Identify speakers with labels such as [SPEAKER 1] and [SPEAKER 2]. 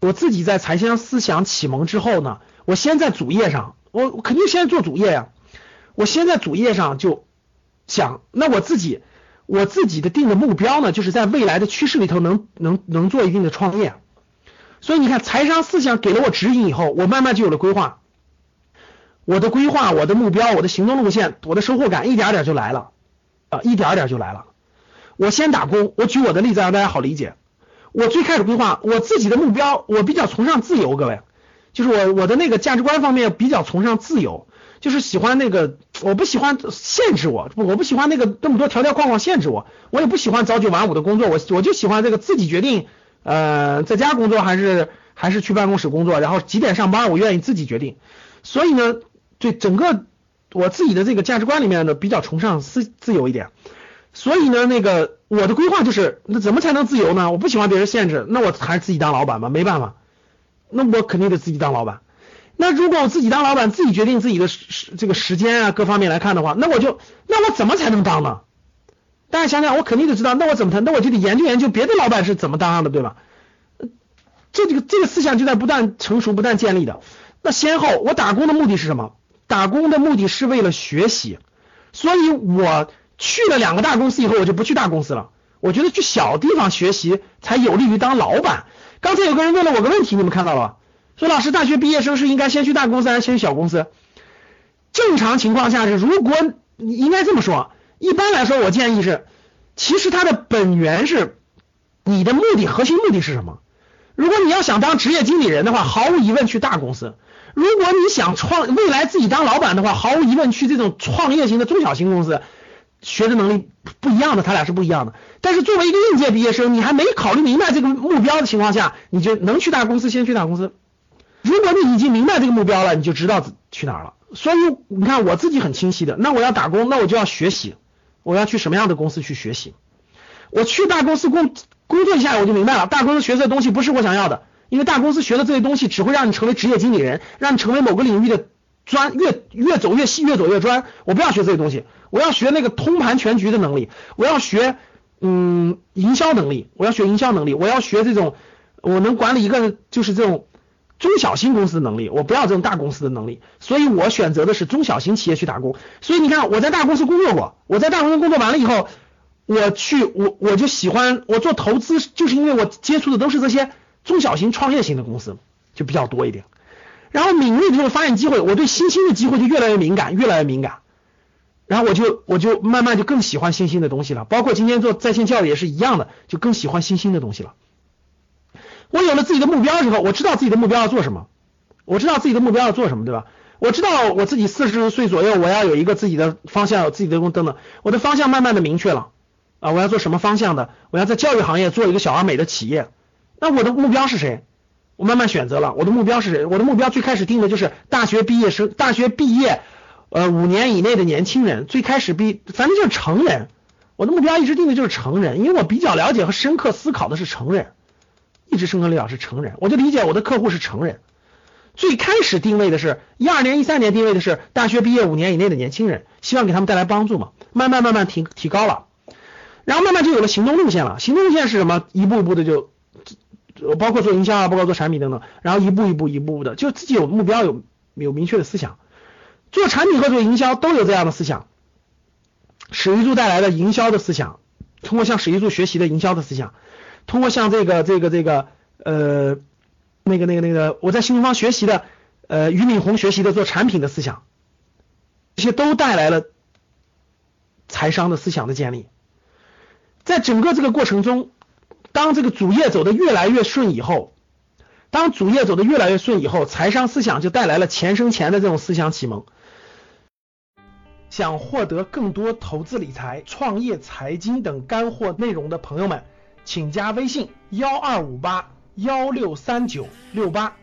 [SPEAKER 1] 我自己在财商思想启蒙之后呢，我先在主页上，我我肯定先做主页呀，我先在主页上就想，那我自己我自己的定的目标呢，就是在未来的趋势里头能能能做一定的创业，所以你看财商思想给了我指引以后，我慢慢就有了规划，我的规划、我的目标、我的行动路线、我的收获感一点点就来了，啊，一点点就来了。我先打工，我举我的例子让大家好理解。我最开始规划我自己的目标，我比较崇尚自由，各位，就是我我的那个价值观方面比较崇尚自由，就是喜欢那个，我不喜欢限制我，我不喜欢那个那么多条条框框限制我，我也不喜欢早九晚五的工作，我我就喜欢这个自己决定，呃，在家工作还是还是去办公室工作，然后几点上班，我愿意自己决定。所以呢，对整个我自己的这个价值观里面呢，比较崇尚自自由一点。所以呢，那个我的规划就是，那怎么才能自由呢？我不喜欢别人限制，那我还是自己当老板吧，没办法，那我肯定得自己当老板。那如果我自己当老板，自己决定自己的时这个时间啊各方面来看的话，那我就那我怎么才能当呢？大家想想，我肯定得知道，那我怎么谈？那我就得研究研究别的老板是怎么当的，对吧？这这个这个思想就在不断成熟、不断建立的。那先后，我打工的目的是什么？打工的目的是为了学习，所以我。去了两个大公司以后，我就不去大公司了。我觉得去小地方学习才有利于当老板。刚才有个人问了我个问题，你们看到了吧？说老师，大学毕业生是应该先去大公司还是先去小公司？正常情况下是，如果你应该这么说，一般来说，我建议是，其实它的本源是你的目的核心目的是什么？如果你要想当职业经理人的话，毫无疑问去大公司；如果你想创未来自己当老板的话，毫无疑问去这种创业型的中小型公司。学的能力不一样的，他俩是不一样的。但是作为一个应届毕业生，你还没考虑明白这个目标的情况下，你就能去大公司，先去大公司。如果你已经明白这个目标了，你就知道去哪儿了。所以你看，我自己很清晰的，那我要打工，那我就要学习，我要去什么样的公司去学习？我去大公司工工作一下，我就明白了，大公司学的东西不是我想要的，因为大公司学的这些东西只会让你成为职业经理人，让你成为某个领域的。专越越走越细，越走越专。我不要学这些东西，我要学那个通盘全局的能力。我要学嗯营销能力，我要学营销能力。我要学这种我能管理一个就是这种中小型公司的能力。我不要这种大公司的能力，所以我选择的是中小型企业去打工。所以你看我在大公司工作过，我在大公司工作完了以后，我去我我就喜欢我做投资，就是因为我接触的都是这些中小型创业型的公司，就比较多一点。然后敏锐的就发现机会，我对新兴的机会就越来越敏感，越来越敏感。然后我就我就慢慢就更喜欢新兴的东西了，包括今天做在线教育也是一样的，就更喜欢新兴的东西了。我有了自己的目标之后，我知道自己的目标要做什么，我知道自己的目标要做什么，对吧？我知道我自己四十岁左右我要有一个自己的方向，有自己的等等，我的方向慢慢的明确了啊，我要做什么方向的？我要在教育行业做一个小而美的企业，那我的目标是谁？我慢慢选择了，我的目标是谁？我的目标最开始定的就是大学毕业生，大学毕业，呃，五年以内的年轻人。最开始毕，反正就是成人。我的目标一直定的就是成人，因为我比较了解和深刻思考的是成人，一直深刻理解是成人，我就理解我的客户是成人。最开始定位的是一二年、一三年定位的是大学毕业五年以内的年轻人，希望给他们带来帮助嘛。慢慢慢慢提提高了，然后慢慢就有了行动路线了。行动路线是什么？一步一步的就。包括做营销啊，包括做产品等等，然后一步一步一步步的，就自己有目标，有有明确的思想。做产品和做营销都有这样的思想。史玉柱带来的营销的思想，通过向史玉柱学习的营销的思想，通过向这个这个这个呃那个那个那个我在新东方学习的呃俞敏洪学习的做产品的思想，这些都带来了财商的思想的建立。在整个这个过程中。当这个主业走的越来越顺以后，当主业走的越来越顺以后，财商思想就带来了钱生钱的这种思想启蒙。想获得更多投资理财、创业、财经等干货内容的朋友们，请加微信幺二五八幺六三九六八。